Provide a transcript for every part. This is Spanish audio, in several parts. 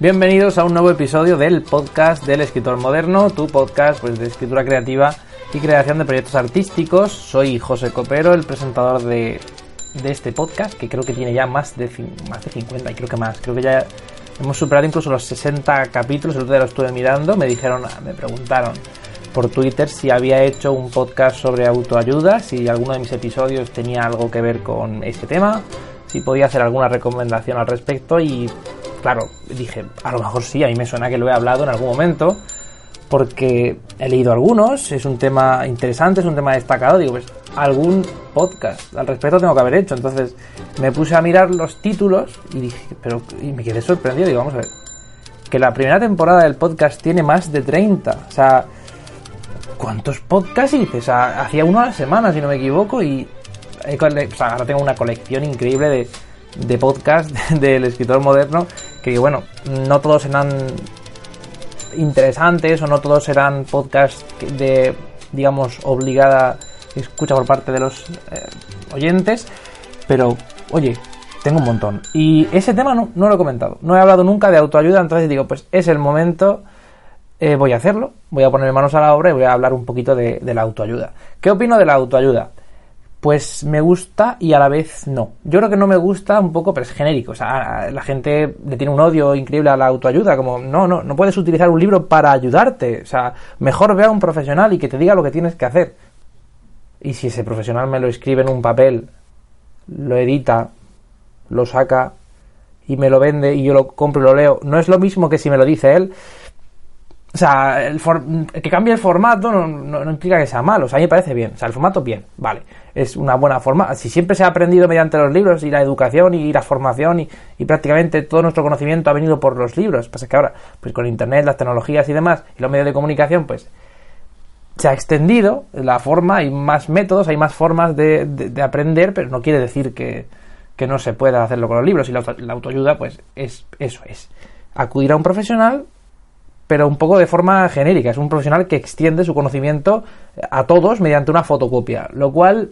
Bienvenidos a un nuevo episodio del podcast del escritor moderno, tu podcast pues, de escritura creativa y creación de proyectos artísticos. Soy José Copero, el presentador de, de este podcast, que creo que tiene ya más de, más de 50 y creo que más. Creo que ya hemos superado incluso los 60 capítulos, el otro día lo estuve mirando, me dijeron, me preguntaron por Twitter si había hecho un podcast sobre autoayuda, si alguno de mis episodios tenía algo que ver con ese tema, si podía hacer alguna recomendación al respecto y claro, dije, a lo mejor sí, a mí me suena que lo he hablado en algún momento, porque he leído algunos, es un tema interesante, es un tema destacado, digo, pues algún podcast al respecto tengo que haber hecho. Entonces me puse a mirar los títulos y dije, pero y me quedé sorprendido, digo, vamos a ver, que la primera temporada del podcast tiene más de 30, o sea, ¿cuántos podcasts hice? O sea, hacía uno a la semana, si no me equivoco, y o sea, ahora tengo una colección increíble de, de podcast del escritor moderno que bueno, no todos serán interesantes o no todos serán podcasts de, digamos, obligada escucha por parte de los eh, oyentes, pero oye, tengo un montón. Y ese tema no, no, lo he comentado, no he hablado nunca de autoayuda, entonces digo, pues es el momento, eh, voy a hacerlo, voy a ponerme manos a la obra y voy a hablar un poquito de, de la autoayuda. ¿Qué opino de la autoayuda? Pues me gusta y a la vez no. Yo creo que no me gusta un poco, pero es genérico. O sea, la gente le tiene un odio increíble a la autoayuda, como no, no, no puedes utilizar un libro para ayudarte. O sea, mejor ve a un profesional y que te diga lo que tienes que hacer. Y si ese profesional me lo escribe en un papel, lo edita, lo saca y me lo vende y yo lo compro y lo leo, no es lo mismo que si me lo dice él. O sea, el que cambie el formato no, no, implica que sea malo. O sea, a mí me parece bien. O sea, el formato bien, vale. Es una buena forma. Si siempre se ha aprendido mediante los libros y la educación y la formación y, y prácticamente todo nuestro conocimiento ha venido por los libros. Pasa que ahora, pues con internet, las tecnologías y demás, y los medios de comunicación, pues se ha extendido la forma, hay más métodos, hay más formas de, de, aprender, pero no quiere decir que, que, no se pueda hacerlo con los libros. Y la, la autoayuda, pues es eso, es acudir a un profesional pero un poco de forma genérica. Es un profesional que extiende su conocimiento a todos mediante una fotocopia, lo cual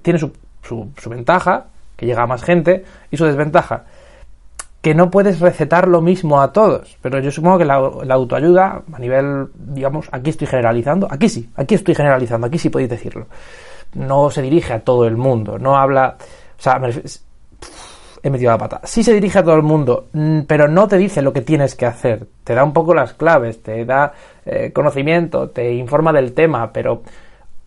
tiene su, su, ventaja, que llega a más gente, y su desventaja, que no puedes recetar lo mismo a todos. Pero yo supongo que la, la, autoayuda, a nivel, digamos, aquí estoy generalizando, aquí sí, aquí estoy generalizando, aquí sí podéis decirlo. No se dirige a todo el mundo, no habla. O sea, he metido la pata. Sí se dirige a todo el mundo, mm, pero no te dice lo que tienes que hacer. Te da un poco las claves, te da eh, conocimiento, te informa del tema, pero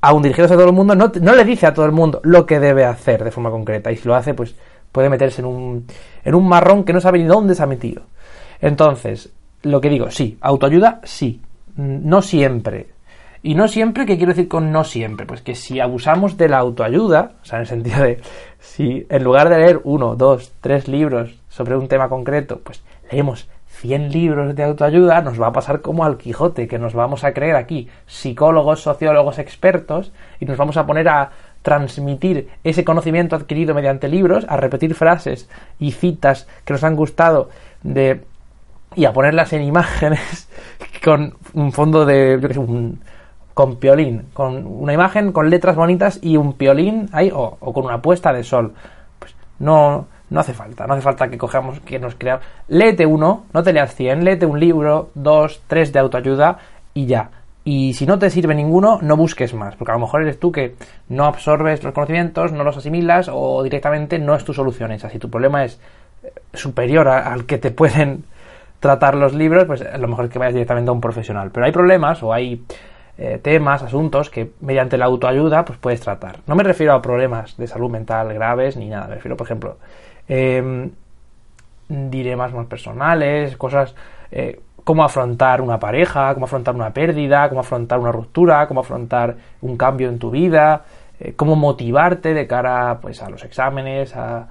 aún dirigiéndose a todo el mundo, no, no, le dice a todo el mundo lo que debe hacer de forma concreta. Y si lo hace, pues puede meterse en un, en un marrón que no sabe ni dónde se ha metido. Entonces, lo que digo, sí, autoayuda, sí. No siempre. Y no siempre, ¿qué quiero decir con no siempre? Pues que si abusamos de la autoayuda, o sea, en el sentido de si en lugar de leer uno, dos, tres libros sobre un tema concreto, pues leemos 100 libros de autoayuda, nos va a pasar como al Quijote, que nos vamos a creer aquí psicólogos, sociólogos, expertos, y nos vamos a poner a transmitir ese conocimiento adquirido mediante libros, a repetir frases y citas que nos han gustado de y a ponerlas en imágenes con un fondo de yo que con piolín, con una imagen con letras bonitas y un piolín ahí o, o con una puesta de sol. Pues no, no hace falta, no hace falta que cojamos, que nos creamos. Léete uno, no te leas 100, léete un libro, dos, tres de autoayuda y ya. Y si no te sirve ninguno, no busques más, porque a lo mejor eres tú que no absorbes los conocimientos, no los asimilas o directamente no es tu solución esa. Si tu problema es eh, superior al que te pueden tratar los libros, pues a lo mejor es que vayas directamente a un profesional. Pero hay problemas o hay eh, temas, asuntos que mediante la autoayuda pues puedes tratar. No me refiero a problemas de salud mental graves ni nada, me refiero, por ejemplo, eh, dilemas más personales, cosas, eh, cómo afrontar una pareja, cómo afrontar una pérdida, cómo afrontar una ruptura, cómo afrontar un cambio en tu vida, eh, cómo motivarte de cara pues, a los exámenes, a,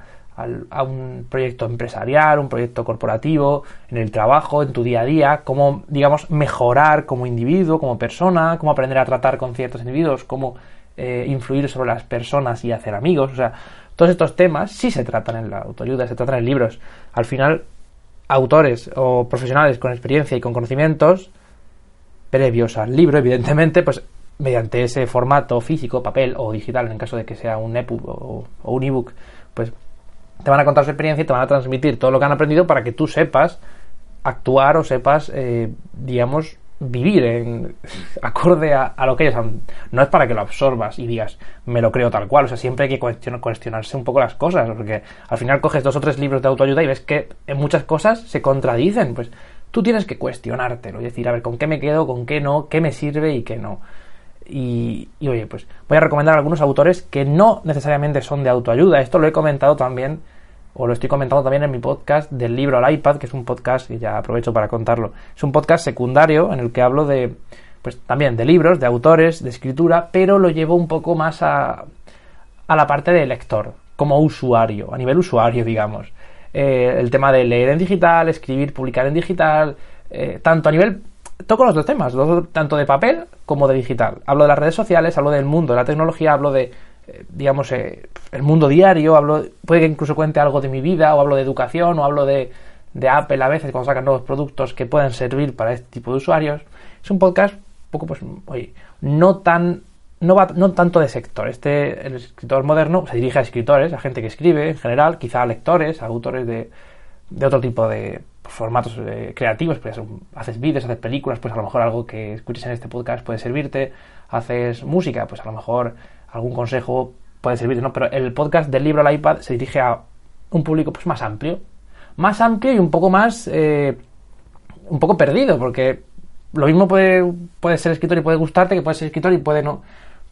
a, un proyecto empresarial, un proyecto corporativo, en el trabajo, en tu día a día, cómo, digamos, mejorar como individuo, como persona, cómo aprender a tratar con ciertos individuos, cómo eh, influir sobre las personas y hacer amigos. O sea, todos estos temas sí se tratan en la autoayuda, se tratan en libros. Al final, autores o profesionales con experiencia y con conocimientos previos al libro, evidentemente, pues mediante ese formato físico, papel o digital, en caso de que sea un EPUB o, o un ebook, pues te van a contar su experiencia y te van a transmitir todo lo que han aprendido para que tú sepas actuar o sepas, eh, digamos, vivir en acorde a, lo que ellos han. No es para que lo absorbas y digas, me lo creo tal cual. O sea, siempre hay que cuestionarse un poco las cosas, porque al final coges dos o tres libros de autoayuda y ves que en muchas cosas se contradicen. Pues tú tienes que cuestionártelo y decir, a ver, ¿con qué me quedo, con qué no, qué me sirve y qué no? Y, oye, pues voy a recomendar algunos autores que no necesariamente son de autoayuda. Esto lo he comentado también, o lo estoy comentando también en mi podcast del libro al iPad, que es un podcast, y ya aprovecho para contarlo. Es un podcast secundario en el que hablo de, pues también de libros, de autores, de escritura, pero lo llevo un poco más a, a la parte de lector, como usuario, a nivel usuario, digamos. Eh, el tema de leer en digital, escribir, publicar en digital, eh, tanto a nivel toco los dos temas, tanto de papel como de digital. Hablo de las redes sociales, hablo del mundo de la tecnología, hablo de, eh, digamos, eh, el mundo diario, hablo, puede que incluso cuente algo de mi vida, o hablo de educación, o hablo de, de Apple a veces cuando sacan nuevos productos que pueden servir para este tipo de usuarios. Es un podcast poco, pues, oye, no tan, no va, no tanto de sector. Este, el escritor moderno se dirige a escritores, a gente que escribe en general, quizá a lectores, a autores de, de otro tipo de formatos eh, creativos, pues haces vídeos, haces películas, pues a lo mejor algo que escuches en este podcast puede servirte, haces música, pues a lo mejor algún consejo puede servirte, ¿no? Pero el podcast del libro al iPad se dirige a un público pues más amplio, más amplio y un poco más, eh, un poco perdido, porque lo mismo puede, puede ser escritor y puede gustarte, que puede ser escritor y puede no,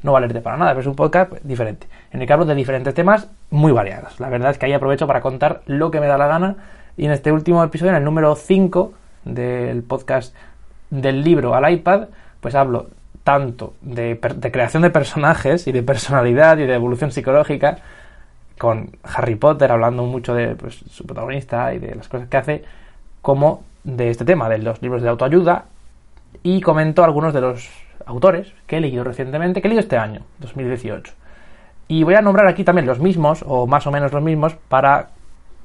no valerte para nada, pero es un podcast diferente, en el que hablo de diferentes temas muy variados. La verdad es que ahí aprovecho para contar lo que me da la gana y en este último episodio, en el número 5 del podcast del libro al iPad, pues hablo tanto de, creación de personajes y de personalidad y de evolución psicológica, con Harry Potter hablando mucho de pues, su protagonista y de las cosas que hace, como de este tema, de los libros de autoayuda, y comento algunos de los autores que he leído recientemente, que he leído este año, 2018. Y voy a nombrar aquí también los mismos, o más o menos los mismos, para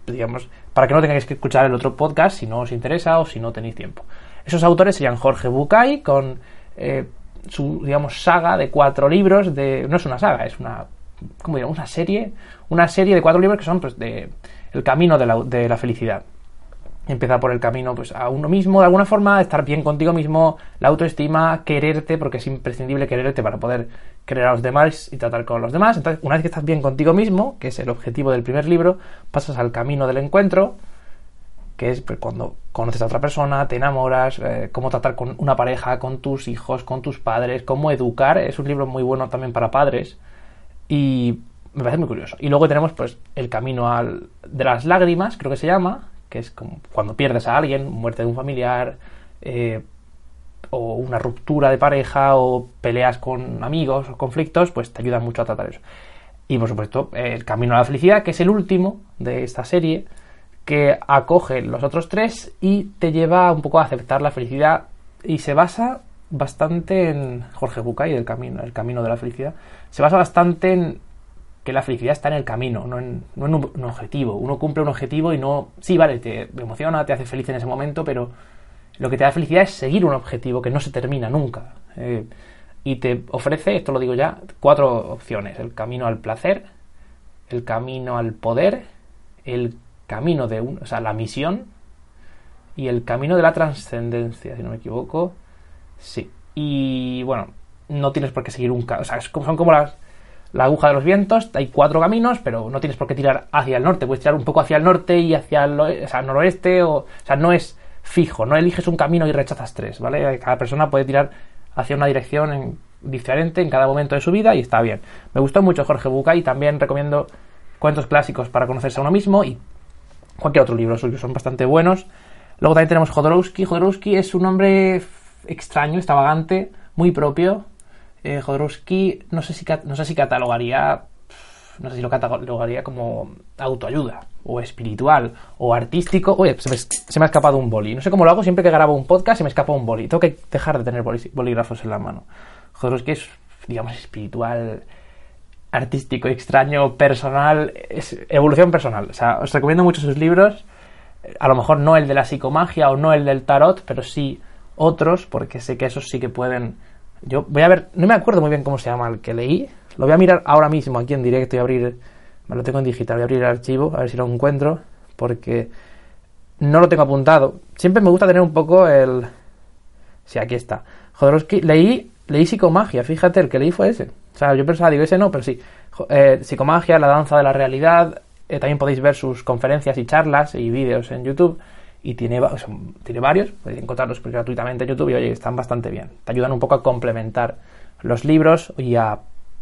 digamos, para que no tengáis que escuchar el otro podcast si no os interesa o si no tenéis tiempo. Esos autores serían Jorge Bucay con eh, su, digamos, saga de cuatro libros de... No es una saga, es una... ¿Cómo digamos? Una serie. Una serie de cuatro libros que son, pues, de... El camino de la, de la felicidad. Empieza por el camino pues, a uno mismo, de alguna forma, estar bien contigo mismo, la autoestima, quererte, porque es imprescindible quererte para poder querer a los demás y tratar con los demás. Entonces, una vez que estás bien contigo mismo, que es el objetivo del primer libro, pasas al camino del encuentro, que es pues, cuando conoces a otra persona, te enamoras, eh, cómo tratar con una pareja, con tus hijos, con tus padres, cómo educar. Es un libro muy bueno también para padres y me parece muy curioso. Y luego tenemos pues el camino al, de las lágrimas, creo que se llama, que es como cuando pierdes a alguien, muerte de un familiar, eh, o una ruptura de pareja, o peleas con amigos, o conflictos, pues te ayuda mucho a tratar eso. Y por supuesto, el camino a la felicidad, que es el último de esta serie, que acoge los otros tres y te lleva un poco a aceptar la felicidad y se basa bastante en Jorge Bucay del camino, el camino de la felicidad. Se basa bastante en que la felicidad está en el camino, no en, un, objetivo. Uno cumple un objetivo y no... Sí, vale, te emociona, te hace feliz en ese momento, pero lo que te da felicidad es seguir un objetivo que no se termina nunca. Eh, y te ofrece, esto lo digo ya, cuatro opciones. El camino al placer, el camino al poder, el camino de un, o sea, la misión y el camino de la trascendencia, si no me equivoco. Sí. Y bueno, no tienes por qué seguir un... O sea, son como las la aguja de los vientos, hay cuatro caminos, pero no tienes por qué tirar hacia el norte, puedes tirar un poco hacia el norte y hacia el o sea, noroeste, o, o sea, no es fijo, no eliges un camino y rechazas tres, ¿vale? Cada persona puede tirar hacia una dirección diferente en cada momento de su vida y está bien. Me gustó mucho Jorge Bucay también recomiendo cuentos clásicos para conocerse a uno mismo y cualquier otro libro suyo, son bastante buenos. Luego también tenemos Jodorowsky. Jodorowsky es un hombre extraño, extravagante, muy propio. Eh, Jodorowsky no sé, si, no sé si catalogaría no sé si lo catalogaría como autoayuda, o espiritual, o artístico. Oye, se me, ha escapado un boli. No sé cómo lo hago, siempre que grabo un podcast se me escapa un boli. Tengo que dejar de tener bolígrafos en la mano. Jodorowsky es, digamos, espiritual, artístico, extraño, personal, es evolución personal. O sea, os recomiendo mucho sus libros. A lo mejor no el de la psicomagia o no el del tarot, pero sí otros, porque sé que esos sí que pueden. Yo voy a ver, no me acuerdo muy bien cómo se llama el que leí, lo voy a mirar ahora mismo aquí en directo y abrir, me lo tengo en digital, voy a abrir el archivo, a ver si lo encuentro, porque no lo tengo apuntado. Siempre me gusta tener un poco el... Sí, aquí está. Jodorowsky, leí, leí psicomagia, fíjate, el que leí fue ese. O sea, yo pensaba, digo, ese no, pero sí. Eh, psicomagia, la danza de la realidad. Eh, también podéis ver sus conferencias y charlas y vídeos en YouTube. Y tiene, varios, podéis encontrarlos gratuitamente en YouTube y oye, están bastante bien. Te ayudan un poco a complementar los libros y a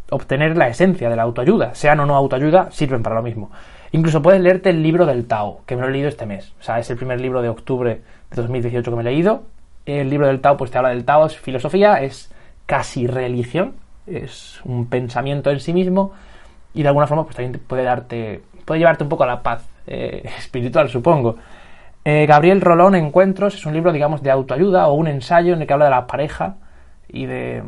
obtener la esencia de la autoayuda. Sean o no autoayuda, sirven para lo mismo. Incluso puedes leerte el libro del Tao, que me lo he leído este mes. O sea, es el primer libro de octubre de 2018 que me he leído. El libro del Tao, pues te habla del Tao, es filosofía, es casi religión, es un pensamiento en sí mismo y de alguna forma pues también puede darte, puede llevarte un poco a la paz eh, espiritual, supongo. Eh, Gabriel Rolón, Encuentros, es un libro, digamos, de autoayuda o un ensayo en el que habla de la pareja y de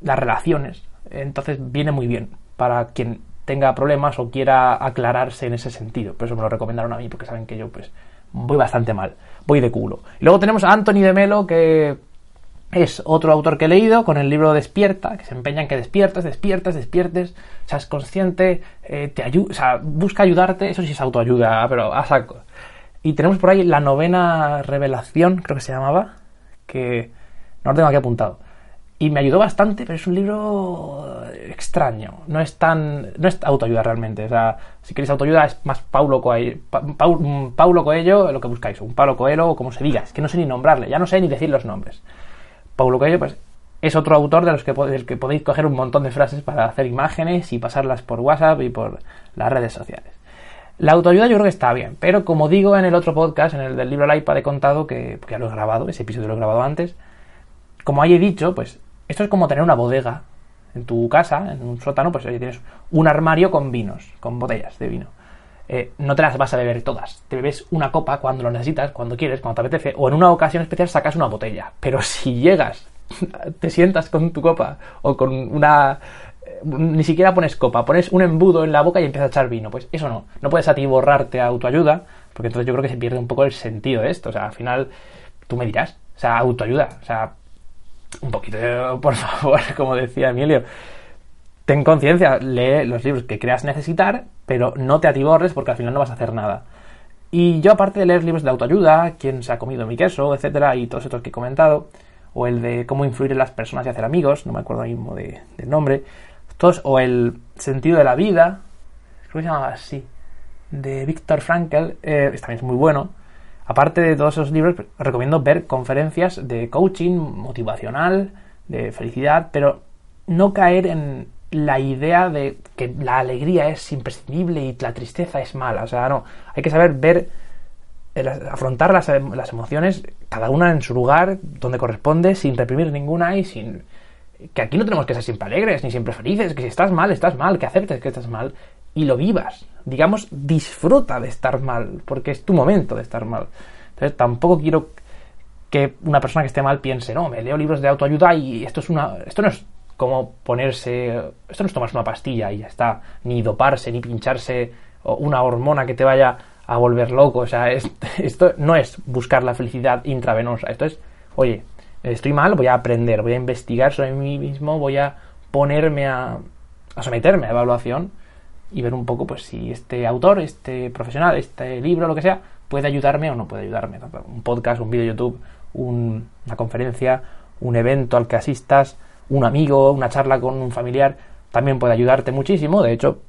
las relaciones entonces viene muy bien para quien tenga problemas o quiera aclararse en ese sentido. Por eso me lo recomendaron a mí, porque saben que yo pues voy bastante mal, voy de culo. luego tenemos a Anthony de Melo, que es otro autor que he leído con el libro Despierta, que se empeña en que despiertes, despiertes, despiertes, seas consciente, eh, te ayuda, o sea, busca ayudarte, eso sí es autoayuda, pero a saco. Y tenemos por ahí la novena revelación, creo que se llamaba, que no lo tengo aquí apuntado y me ayudó bastante, pero es un libro extraño. No es tan. No es autoayuda realmente. O sea, si queréis autoayuda es más Paulo Coelho, Paulo Coelho lo que buscáis. Un Paulo Coelho o como se diga. Es que no sé ni nombrarle. Ya no sé ni decir los nombres. Paulo Coelho, pues. Es otro autor de los que, del que podéis coger un montón de frases para hacer imágenes y pasarlas por WhatsApp y por las redes sociales. La autoayuda yo creo que está bien, pero como digo en el otro podcast, en el del libro El iPad, he contado que, ya lo he grabado, ese episodio lo he grabado antes, como ahí he dicho, pues esto es como tener una bodega en tu casa, en un sótano, pues tienes un armario con vinos, con botellas de vino. Eh, no te las vas a beber todas. Te bebes una copa cuando lo necesitas, cuando quieres, cuando te apetece, o en una ocasión especial sacas una botella. Pero si llegas, te sientas con tu copa o con una... Ni siquiera pones copa, pones un embudo en la boca y empiezas a echar vino. Pues eso no. No puedes a ti borrarte a autoayuda, porque entonces yo creo que se pierde un poco el sentido de esto. O sea, al final tú me dirás. O sea, autoayuda. O sea, un poquito, por favor, como decía Emilio. Ten conciencia, lee los libros que creas necesitar, pero no te atiborres porque al final no vas a hacer nada. Y yo, aparte de leer libros de autoayuda, quién se ha comido mi queso, etcétera, y todos estos que he comentado, o el de cómo influir en las personas y hacer amigos, no me acuerdo mismo de, del nombre, o el sentido de la vida, creo que se llamaba así, de Viktor Frankl, eh, también es muy bueno. Aparte de todos esos libros, recomiendo ver conferencias de coaching motivacional, de felicidad, pero no caer en la idea de que la alegría es imprescindible y la tristeza es mala. O sea, no, hay que saber ver, afrontar las, las emociones, cada una en su lugar, donde corresponde, sin reprimir ninguna y sin... Que aquí no tenemos que ser siempre alegres, ni siempre felices, que si estás mal, estás mal, que aceptes que estás mal y lo vivas. Digamos, disfruta de estar mal, porque es tu momento de estar mal. Entonces, tampoco quiero que una persona que esté mal piense, no, me leo libros de autoayuda y esto es una. Esto no es como ponerse. Esto no es tomarse una pastilla y ya está. Ni doparse, ni pincharse una hormona que te vaya a volver loco. O sea, esto no es buscar la felicidad intravenosa. Esto es, oye, estoy mal, voy a aprender, voy a investigar sobre mí mismo, voy a ponerme a, someterme a evaluación y ver un poco pues si este autor, este profesional, este libro, lo que sea, puede ayudarme o no puede ayudarme. Un podcast, un vídeo YouTube, una conferencia, un evento al que asistas, un amigo, una charla con un familiar, también puede ayudarte muchísimo. De hecho,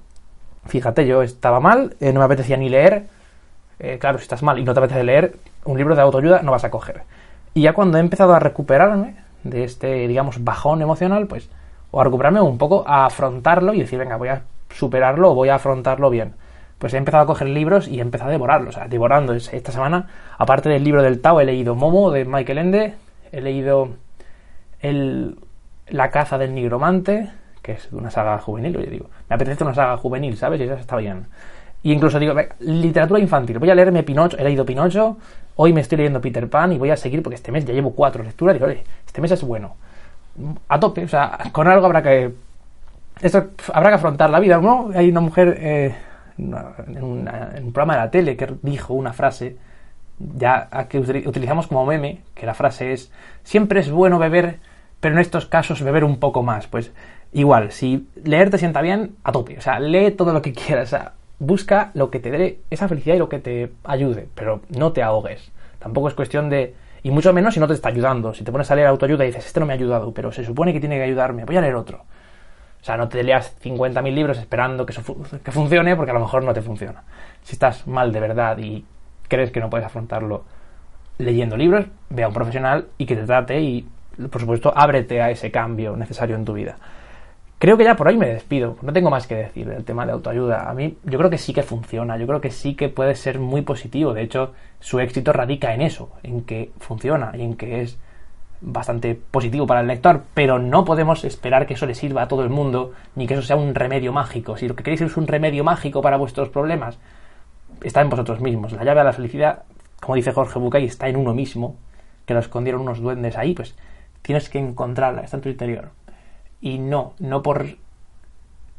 fíjate, yo estaba mal, eh, no me apetecía ni leer. Eh, claro, si estás mal y no te apetece leer, un libro de autoayuda no vas a coger. Y ya cuando he empezado a recuperarme de este, digamos, bajón emocional, pues, o a recuperarme un poco, a afrontarlo y decir, venga, voy a superarlo o voy a afrontarlo bien. Pues he empezado a coger libros y he empezado a devorarlos, o sea, devorando. Esta semana, aparte del libro del Tao, he leído Momo de Michael Ende, he leído el, La caza del nigromante, que es una saga juvenil, oye, digo, me apetece una saga juvenil, ¿sabes? Y eso está bien. Y incluso digo, literatura infantil, voy a leerme Pinocho, he leído Pinocho, hoy me estoy leyendo Peter Pan y voy a seguir porque este mes ya llevo cuatro lecturas, oye, este mes es bueno. A tope, o sea, con algo habrá que... Esto habrá que afrontar la vida, ¿no? Hay una mujer eh, en, un programa de la tele que dijo una frase ya que utilizamos como meme, que la frase es, siempre es bueno beber, pero en estos casos beber un poco más. Pues igual, si leer te sienta bien, a tope, o sea, lee todo lo que quieras, busca lo que te dé esa felicidad y lo que te ayude, pero no te ahogues. Tampoco es cuestión de... Y mucho menos si no te está ayudando. Si te pones a leer autoayuda y dices, este no me ha ayudado, pero se supone que tiene que ayudarme, voy a leer otro. O sea, no te leas 50.000 libros esperando que, eso que funcione porque a lo mejor no te funciona. Si estás mal de verdad y crees que no puedes afrontarlo leyendo libros, ve a un profesional y que te trate y, por supuesto, ábrete a ese cambio necesario en tu vida. Creo que ya por ahí me despido. No tengo más que decir del tema de autoayuda. A mí yo creo que sí que funciona, yo creo que sí que puede ser muy positivo. De hecho, su éxito radica en eso, en que funciona y en que es bastante positivo para el lector, pero no podemos esperar que eso le sirva a todo el mundo, ni que eso sea un remedio mágico. Si lo que queréis es un remedio mágico para vuestros problemas, está en vosotros mismos. La llave a la felicidad, como dice Jorge Bucay, está en uno mismo, que lo escondieron unos duendes ahí, pues tienes que encontrarla, está en tu interior y no, no por...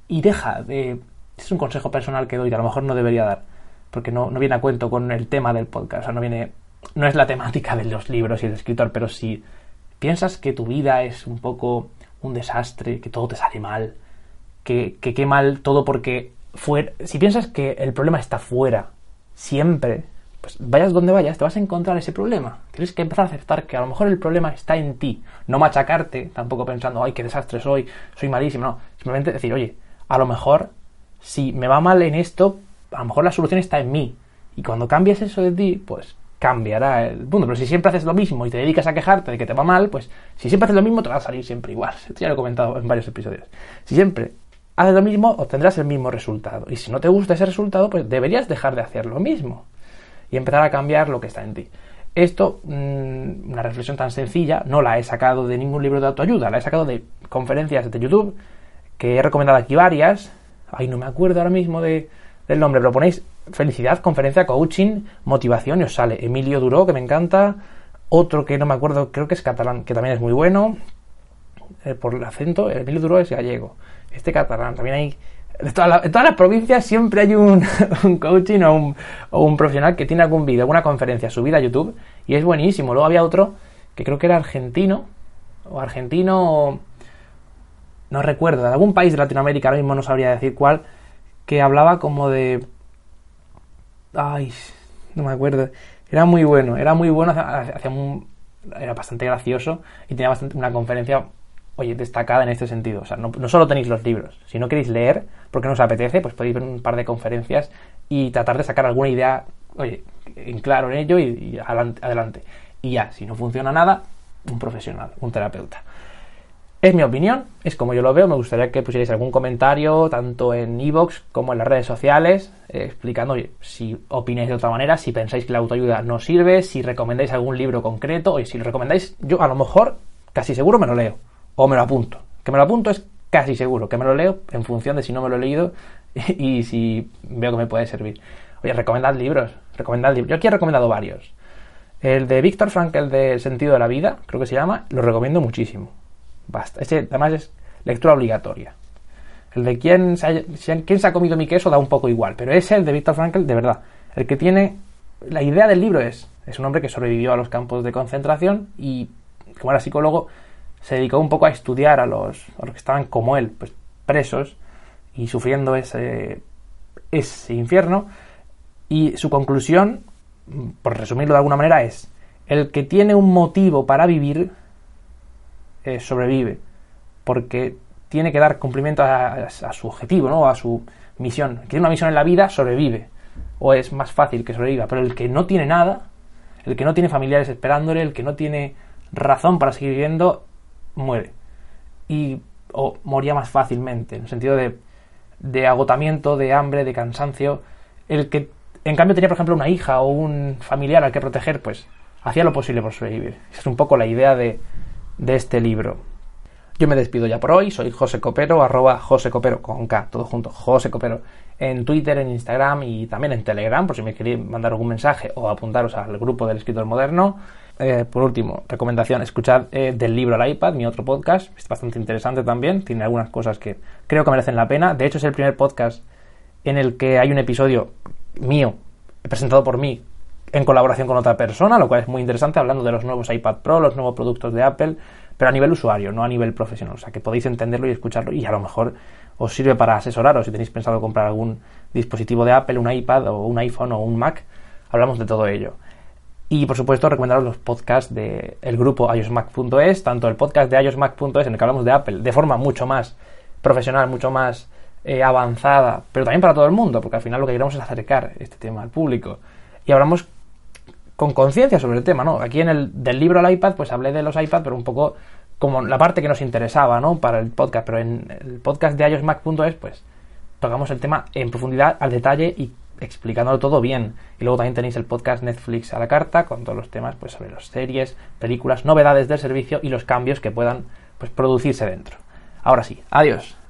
Y deja de... Es un consejo personal que doy, que a lo mejor no debería dar, porque no, no viene a cuento con el tema del podcast, o sea, no viene... No es la temática de los libros y el escritor, pero si piensas que tu vida es un poco un desastre, que todo te sale mal, que, que qué mal todo porque fuera... Si piensas que el problema está fuera, siempre, pues vayas donde vayas, te vas a encontrar ese problema. Tienes que empezar a aceptar que a lo mejor el problema está en ti. No machacarte, tampoco pensando, ay, qué desastre soy, soy malísimo. No, simplemente decir, oye, a lo mejor si me va mal en esto, a lo mejor la solución está en mí. Y cuando cambies eso de ti, pues cambiará el mundo. Pero si siempre haces lo mismo y te dedicas a quejarte de que te va mal, pues si siempre haces lo mismo, te va a salir siempre igual. Ya lo he comentado en varios episodios. Si siempre haces lo mismo, obtendrás el mismo resultado. Y si no te gusta ese resultado, pues deberías dejar de hacer lo mismo y empezar a cambiar lo que está en ti. Esto, mm, una reflexión tan sencilla, no la he sacado de ningún libro de autoayuda, la he sacado de conferencias de YouTube, que he recomendado aquí varias. Ay, no me acuerdo ahora mismo de, del nombre, pero ponéis felicidad, conferencia, coaching, motivación y os sale Emilio Duró, que me encanta. Otro que no me acuerdo, creo que es catalán, que también es muy bueno. Eh, por el acento, Emilio Duró es gallego. Este catalán, también hay en todas las provincias siempre hay un, coaching o un, profesional que tiene algún vídeo, alguna conferencia subida a YouTube y es buenísimo. Luego había otro que creo que era argentino o argentino, no recuerdo, de algún país de Latinoamérica, ahora mismo no sabría decir cuál, que hablaba como de... Ay, no me acuerdo. Era muy bueno, era muy bueno, hacía un, era bastante gracioso y tenía bastante, una conferencia oye, destacada en este sentido. O sea, no, solo tenéis los libros. Si no queréis leer, porque no os apetece, pues podéis ver un par de conferencias y tratar de sacar alguna idea, oye, en claro en ello y, adelante. Y ya, si no funciona nada, un profesional, un terapeuta. Es mi opinión, es como yo lo veo. Me gustaría que pusierais algún comentario, tanto en iVoox como en las redes sociales, eh, explicando si opináis de otra manera, si pensáis que la autoayuda no sirve, si recomendáis algún libro concreto, oye, si lo recomendáis, yo a lo mejor, casi seguro me lo leo o me lo apunto. Que me lo apunto es casi seguro, que me lo leo en función de si no me lo he leído y, si veo que me puede servir. Oye, recomendad libros, recomendad libros. Yo aquí he recomendado varios. El de Víctor Frankl, el de El sentido de la vida, creo que se llama, lo recomiendo muchísimo. Basta. Ese además es lectura obligatoria. El de quién se, ha, quién se ha comido mi queso da un poco igual, pero es el de Víctor Frankl de verdad. El que tiene. La idea del libro es: es un hombre que sobrevivió a los campos de concentración y, como era psicólogo, se dedicó un poco a estudiar a los, a los que estaban como él, pues presos y sufriendo ese, ese infierno. Y su conclusión, por resumirlo de alguna manera, es, el que tiene un motivo para vivir, eh, sobrevive, porque tiene que dar cumplimiento a, su objetivo, ¿no? a su misión. El que tiene una misión en la vida, sobrevive, o es más fácil que sobreviva, pero el que no tiene nada, el que no tiene familiares esperándole, el que no tiene razón para seguir viviendo, muere. Y, o moría más fácilmente, en el sentido de, de agotamiento, de hambre, de cansancio. El que, en cambio, tenía, por ejemplo, una hija o un familiar al que proteger, pues hacía lo posible por sobrevivir. Esa es un poco la idea de, de este libro. Yo me despido ya por hoy, soy José Copero, arroba José Copero, con K, todo junto, José Copero, en Twitter, en Instagram y también en Telegram, por si me queréis mandar algún mensaje o apuntaros al grupo del escritor moderno. Eh, por último, recomendación, escuchad eh, del libro al iPad, mi otro podcast, es bastante interesante también, tiene algunas cosas que creo que merecen la pena. De hecho, es el primer podcast en el que hay un episodio mío, presentado por mí, en colaboración con otra persona, lo cual es muy interesante, hablando de los nuevos iPad Pro, los nuevos productos de Apple, pero a nivel usuario, no a nivel profesional. O sea, que podéis entenderlo y escucharlo y a lo mejor os sirve para asesoraros si tenéis pensado comprar algún dispositivo de Apple, un iPad o un iPhone o un Mac. Hablamos de todo ello. Y por supuesto, recomendaros los podcasts del el grupo iosmac.es, tanto el podcast de iosmac.es en el que hablamos de Apple de forma mucho más profesional, mucho más eh, avanzada, pero también para todo el mundo, porque al final lo que queremos es acercar este tema al público. Y hablamos con conciencia sobre el tema, ¿no? Aquí en el del libro al iPad, pues hablé de los iPad, pero un poco como la parte que nos interesaba, ¿no? Para el podcast, pero en el podcast de iosmac.es, pues tocamos el tema en profundidad, al detalle y explicándolo todo bien. Y luego también tenéis el podcast Netflix a la carta con todos los temas pues sobre las series, películas, novedades del servicio y los cambios que puedan pues producirse dentro. Ahora sí, adiós.